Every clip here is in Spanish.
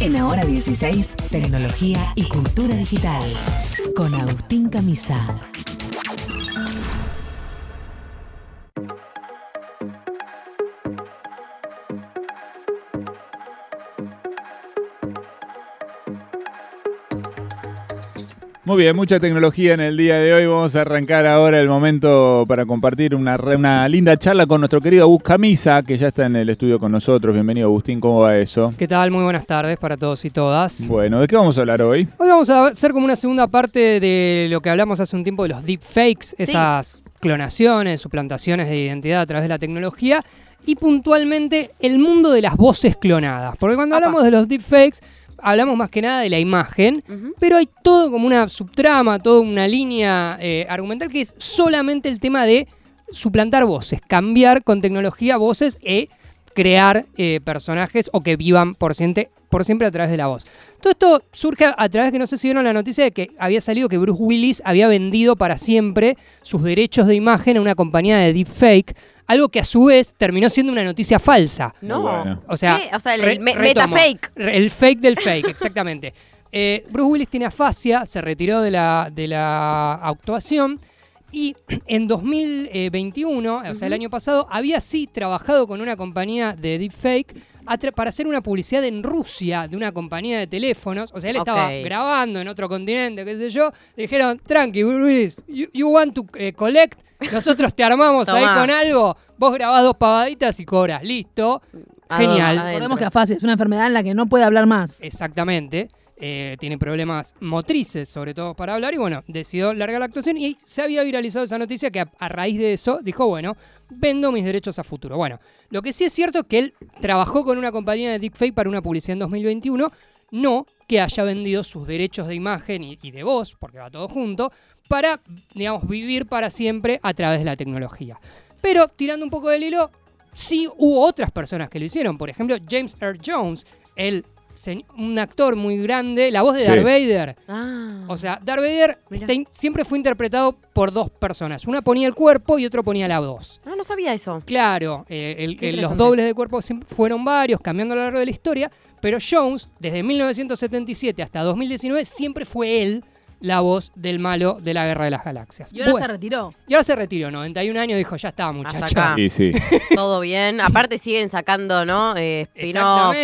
En Ahora 16, tecnología y cultura digital. Con Agustín Camisa. Muy bien, mucha tecnología en el día de hoy. Vamos a arrancar ahora el momento para compartir una, re- una linda charla con nuestro querido Agus Camisa, que ya está en el estudio con nosotros. Bienvenido, Agustín. ¿Cómo va eso? ¿Qué tal? Muy buenas tardes para todos y todas. Bueno, ¿de qué vamos a hablar hoy? Hoy vamos a hacer como una segunda parte de lo que hablamos hace un tiempo de los deepfakes, esas clonaciones, suplantaciones de identidad a través de la tecnología y puntualmente el mundo de las voces clonadas. Porque cuando Apa. hablamos de los deepfakes, hablamos más que nada de la imagen, pero hay todo como una subtrama, toda una línea eh, argumental que es solamente el tema de suplantar voces, cambiar con tecnología voces e crear eh, personajes o que vivan por siempre, por siempre a través de la voz. Todo esto surge a, través que no sé si vieron la noticia de que había salido que Bruce Willis había vendido para siempre sus derechos de imagen a una compañía de deepfake, algo que a su vez terminó siendo una noticia falsa. No. Bueno. O sea, ¿Qué? O sea, el, re- el me- retomo. metafake. El fake del fake, exactamente. Eh, Bruce Willis tiene afasia, se retiró de la, de la actuación y en 2021, o sea, el año pasado, había sí trabajado con una compañía de deepfake para hacer una publicidad en Rusia de una compañía de teléfonos. O sea, él estaba grabando en otro continente, qué sé yo. Le dijeron, tranqui, Willis, you, you want to eh, collect, nosotros te armamos ahí con algo, vos grabás dos pavaditas y cobras, listo. Genial. Recordemos que afasia es una enfermedad en la que no puede hablar más. Exactamente. Eh, tiene problemas motrices, sobre todo para hablar, y bueno, decidió largar la actuación y se había viralizado esa noticia que a, raíz de eso dijo, bueno, vendo mis derechos a futuro. Bueno, lo que sí es cierto es que él trabajó con una compañía de deepfake para una publicidad en 2021, no que haya vendido sus derechos de imagen y, y de voz, porque va todo junto, para, digamos, vivir para siempre a través de la tecnología. Pero tirando un poco del hilo, sí hubo otras personas que lo hicieron. Por ejemplo, James Earl Jones, el, un actor muy grande, la voz de Sí. Darth Vader. Ah. O sea, Darth Vader siempre fue interpretado por dos personas. Una ponía el cuerpo y otro ponía la voz. no, no sabía eso. Claro, eh, el- los dobles de cuerpo fueron varios, cambiando a lo largo de la historia, pero Jones, desde 1977 hasta 2019, siempre fue él la voz del malo de la Guerra de las Galaxias. Y ahora Bueno, se retiró. y ahora se retiró, 91 años, dijo, ya está, muchacho. Sí, sí. Todo bien. Aparte siguen sacando, ¿no? Eh,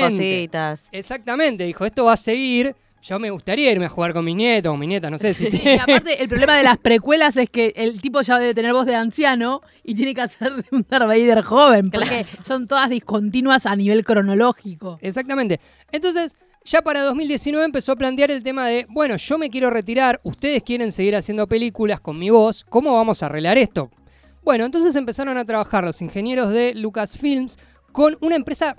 cositas. Exactamente, dijo, esto va a seguir. Yo me gustaría irme a jugar con mis nietos o mi nieta, no sé si Y aparte, el problema de las precuelas es que el tipo ya debe tener voz de anciano y tiene que hacer de un Darth Vader joven, porque son todas discontinuas a nivel cronológico. Exactamente. Entonces, ya para 2019 empezó a plantear el tema de, bueno, yo me quiero retirar, ustedes quieren seguir haciendo películas con mi voz, ¿cómo vamos a arreglar esto? Bueno, entonces empezaron a trabajar los ingenieros de Lucasfilms con una empresa,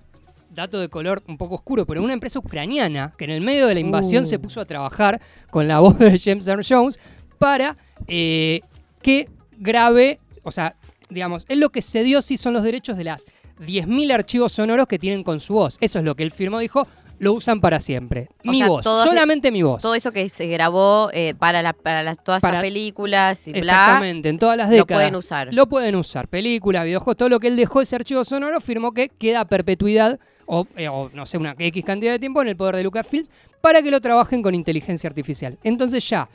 dato de color un poco oscuro, pero una empresa ucraniana que en el medio de la invasión Uh. se puso a trabajar con la voz de James Earl Jones para eh, que grabe, o sea, digamos, él lo que cedió sí son los derechos de las 10.000 archivos sonoros que tienen con su voz. Eso es lo que él firmó, dijo, lo usan para siempre. O mi sea, voz, ese- solamente mi voz. Todo eso que se grabó eh, para, la, para las- todas estas películas y bla. Exactamente, en todas las lo décadas. pueden usar. Lo pueden usar. Películas, videojuegos, todo lo que él dejó ese archivo sonoro firmó que queda a perpetuidad o, eh, o, no sé, una X cantidad de tiempo en el poder de Lucasfilm para que lo trabajen con inteligencia artificial. Entonces ya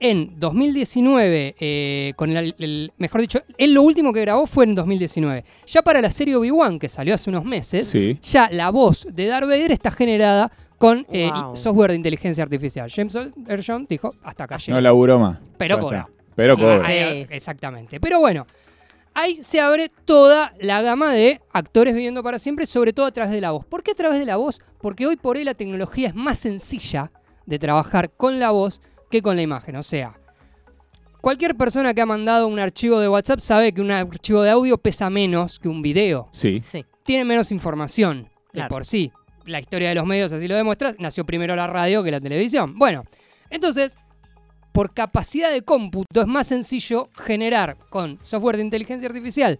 en 2019, eh, con el, el- mejor dicho, él lo último que grabó fue en 2019. Ya para la serie Obi-Wan, que salió hace unos meses, Sí. ya la voz de Darth Vader está generada con eh, Wow. software de inteligencia artificial. James Earl Jones dijo, hasta acá llegué. No laburó más. Pero Ya cobra. está. Pero Sí. cobra. Exactamente. Pero bueno, ahí se abre toda la gama de actores viviendo para siempre, sobre todo a través de la voz. ¿Por qué a través de la voz? Porque hoy por hoy la tecnología es más sencilla de trabajar con la voz que con la imagen. O sea, cualquier persona que ha mandado un archivo de WhatsApp sabe que un archivo de audio pesa menos que un video. Sí. Sí. Tiene menos información de Claro. por sí. La historia de los medios así lo demuestra. Nació primero la radio que la televisión. Bueno, entonces, por capacidad de cómputo es más sencillo generar con software de inteligencia artificial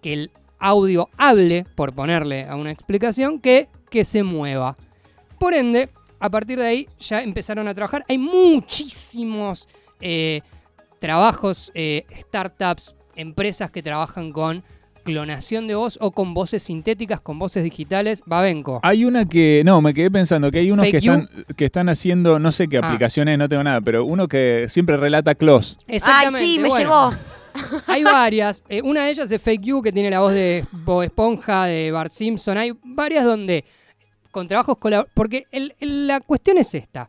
que el audio hable, por ponerle a una explicación, que que se mueva. Por ende, a partir de ahí ya empezaron a trabajar. Hay muchísimos eh, trabajos, eh, startups, empresas que trabajan con clonación de voz o con voces sintéticas, con voces digitales. Babenco. Hay una que, no, me quedé pensando que hay unos Fake que you. están, que están haciendo, no sé qué Ah. aplicaciones, no tengo nada, pero uno que siempre relata close. Ay, sí, me bueno, llegó. Hay varias. Eh, una de ellas es Fake You, que tiene la voz de Bob Esponja, de Bart Simpson. Hay varias donde, con trabajos colaborativos. Porque el- el- la cuestión es esta.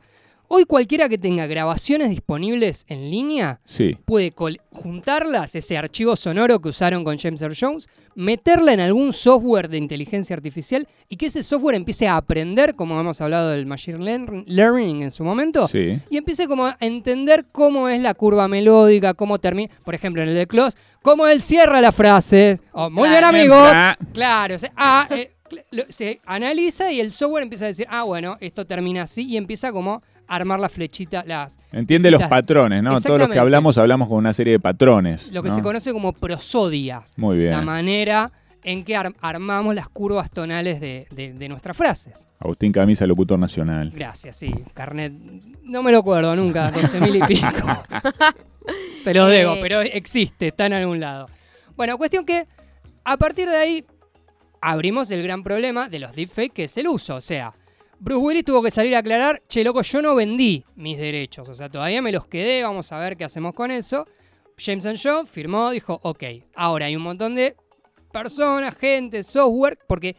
Hoy cualquiera que tenga grabaciones disponibles en línea Sí. puede juntarlas, ese archivo sonoro que usaron con James Earl Jones, meterla en algún software de inteligencia artificial y que ese software empiece a aprender, como hemos hablado del Machine learn- Learning en su momento, Sí. y empiece como a entender cómo es la curva melódica, cómo termina, por ejemplo, en el de Close, cómo él cierra la frase. Oh, muy bien, amigos. Claro, se, ah, eh, se analiza y el software empieza a decir, ah, bueno, esto termina así y empieza como a armar la flechita, las Entiende los patrones, ¿no? Todos los que hablamos, hablamos con una serie de patrones. Lo que ¿no? se conoce como prosodia, Muy bien. la manera en que ar- armamos las curvas tonales de, de- de nuestras frases. Agustín Camisa, locutor nacional. Gracias, sí. Carnet, no me lo acuerdo nunca, 12 mil y pico. Te lo debo, Eh. pero existe, está en algún lado. Bueno, cuestión que a partir de ahí abrimos el gran problema de los deepfakes, que es el uso. O sea, Bruce Willis tuvo que salir a aclarar, che, loco, yo no vendí mis derechos. O sea, todavía me los quedé, vamos a ver qué hacemos con eso. James and Shaw firmó, dijo, ok, ahora hay un montón de personas, gente, software, porque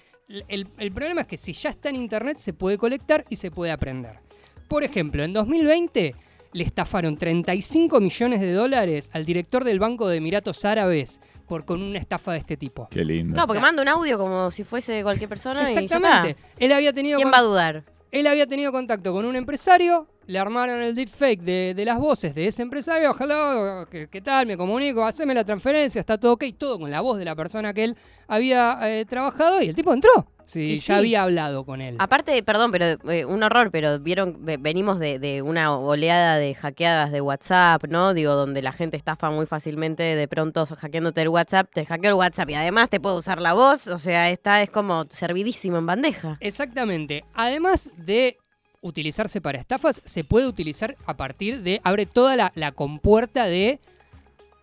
el, el problema es que si ya está en Internet se puede colectar y se puede aprender. Por ejemplo, en 2020 le estafaron 35 millones de dólares al director del Banco de Emiratos Árabes por con una estafa de este tipo. Qué lindo. No, porque O sea- manda un audio como si fuese cualquier persona y ya Exactamente. está. Él había tenido ¿Quién va a dudar? él había tenido contacto con un empresario, le armaron el deepfake de, de las voces de ese empresario, ojalá, ¿qué, qué tal? Me comunico, haceme la transferencia, está todo ok, todo con la voz de la persona que él había eh, trabajado y el tipo entró. Sí, ya sí. había hablado con él. Aparte, perdón, pero eh, un horror, pero vieron, ve- venimos de, de una oleada de hackeadas de WhatsApp, ¿no? Digo, donde la gente estafa muy fácilmente, de pronto hackeándote el WhatsApp, te hackeo el WhatsApp y además te puedo usar la voz, o sea, está es como servidísimo en bandeja. Exactamente. Además de utilizarse para estafas, se puede utilizar a partir de, abre toda la, la compuerta de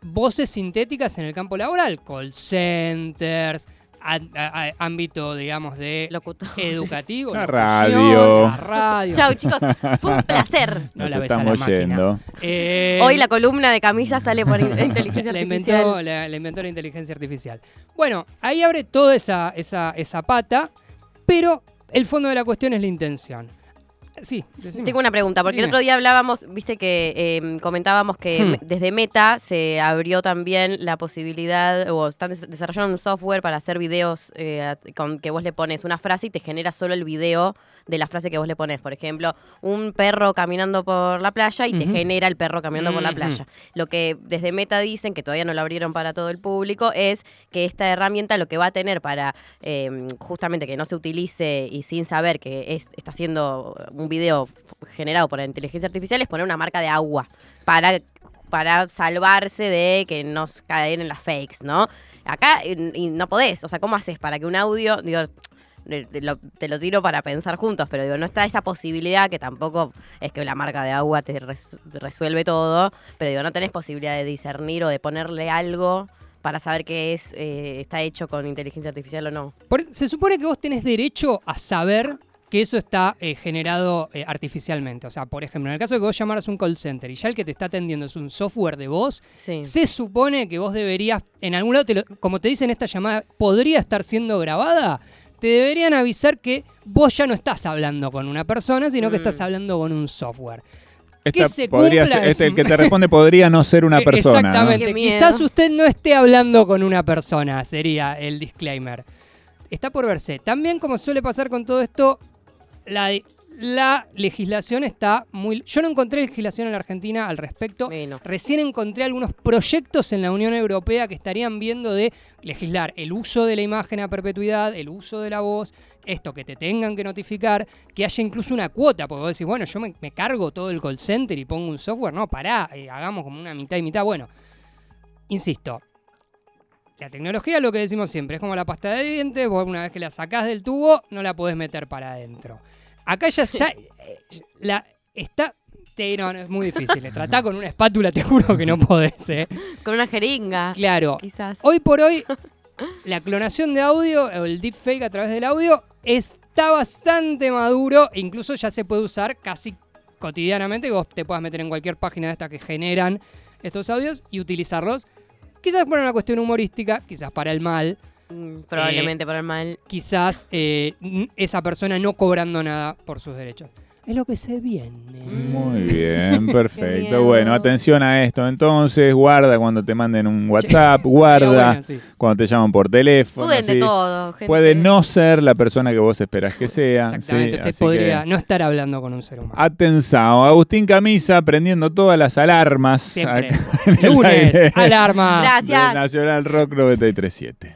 voces sintéticas en el campo laboral, call centers, a- a- a- ámbito, digamos, de Locutor. educativo, La radio. la radio. Chau, chicos, fue un placer. No Nos la ves a la yendo. Eh, Hoy la columna de camisa sale por in- inteligencia la artificial. inventó, la, la inventó la inteligencia artificial. Bueno, ahí abre toda esa, esa, esa pata, pero el fondo de la cuestión es la intención. Sí, decime. Tengo una pregunta, porque el otro día hablábamos, viste que eh, comentábamos que Hmm. desde Meta se abrió también la posibilidad, o están des- desarrollando un software para hacer videos eh, con que vos le pones una frase y te genera solo el video de la frase que vos le pones. Por ejemplo, un perro caminando por la playa y te genera el perro caminando por la playa. Lo que desde Meta dicen, que todavía no lo abrieron para todo el público, es que esta herramienta lo que va a tener para eh, justamente que no se utilice y sin saber que es- está haciendo un video generado por la inteligencia artificial es poner una marca de agua para, para salvarse de que nos caen en las fakes, ¿no? Acá y no podés, o sea, ¿cómo haces para que un audio, digo, te lo tiro para pensar juntos, pero digo, no está esa posibilidad que tampoco es que la marca de agua te res- resuelve todo, pero digo, no tenés posibilidad de discernir o de ponerle algo para saber que es eh, está hecho con inteligencia artificial o no. Se supone que vos tenés derecho a saber que eso está eh, generado eh, artificialmente. O sea, por ejemplo, en el caso de que vos llamaras un call center y ya el que te está atendiendo es un software de voz, Sí. se supone que vos deberías, en algún lado, te lo- como te dicen esta llamada, podría estar siendo grabada, te deberían avisar que vos ya no estás hablando con una persona, sino que Mm. estás hablando con un software. Esta Que se podría cumpla ser- este, es- el que te responde podría no ser una Eh, persona. Exactamente. Quizás usted no esté hablando con una persona, sería el disclaimer. Está por verse. También, como suele pasar con todo esto, la, la legislación está muy... Yo no encontré legislación en la Argentina al respecto. Bueno. Recién encontré algunos proyectos en la Unión Europea que estarían viendo de legislar el uso de la imagen a perpetuidad, el uso de la voz, esto que te tengan que notificar, que haya incluso una cuota, porque vos decís, bueno, yo me, me cargo todo el call center y pongo un software, no, pará, eh, hagamos como una mitad y mitad. Bueno, insisto, la tecnología, lo que decimos siempre, es como la pasta de dientes, vos una vez que la sacás del tubo, no la podés meter para adentro. Acá ya, ya eh, la está... No, no, es muy difícil. eh. Tratá con una espátula, te juro que no podés, ¿eh? Con una jeringa, Claro. quizás. Hoy por hoy, la clonación de audio o el deepfake a través del audio está bastante maduro, e incluso ya se puede usar casi cotidianamente, vos te puedas meter en cualquier página de estas que generan estos audios y utilizarlos. Quizás por una cuestión humorística, quizás para el mal, Mm, Probablemente por el mal. quizás eh, esa persona no cobrando nada por sus derechos. Es lo que se viene. Muy bien, perfecto. Bueno, atención a esto. Entonces, guarda cuando te manden un WhatsApp, guarda bueno, sí. cuando te llaman por teléfono. Duden de ¿sí? todo, gente. Puede no ser la persona que vos esperás que sea. Exactamente, ¿sí? usted Así podría que- no estar hablando con un ser humano. Atención, Agustín Camisa prendiendo todas las alarmas. Siempre. Lunes, alarmas. Gracias. de Nacional Rock 937.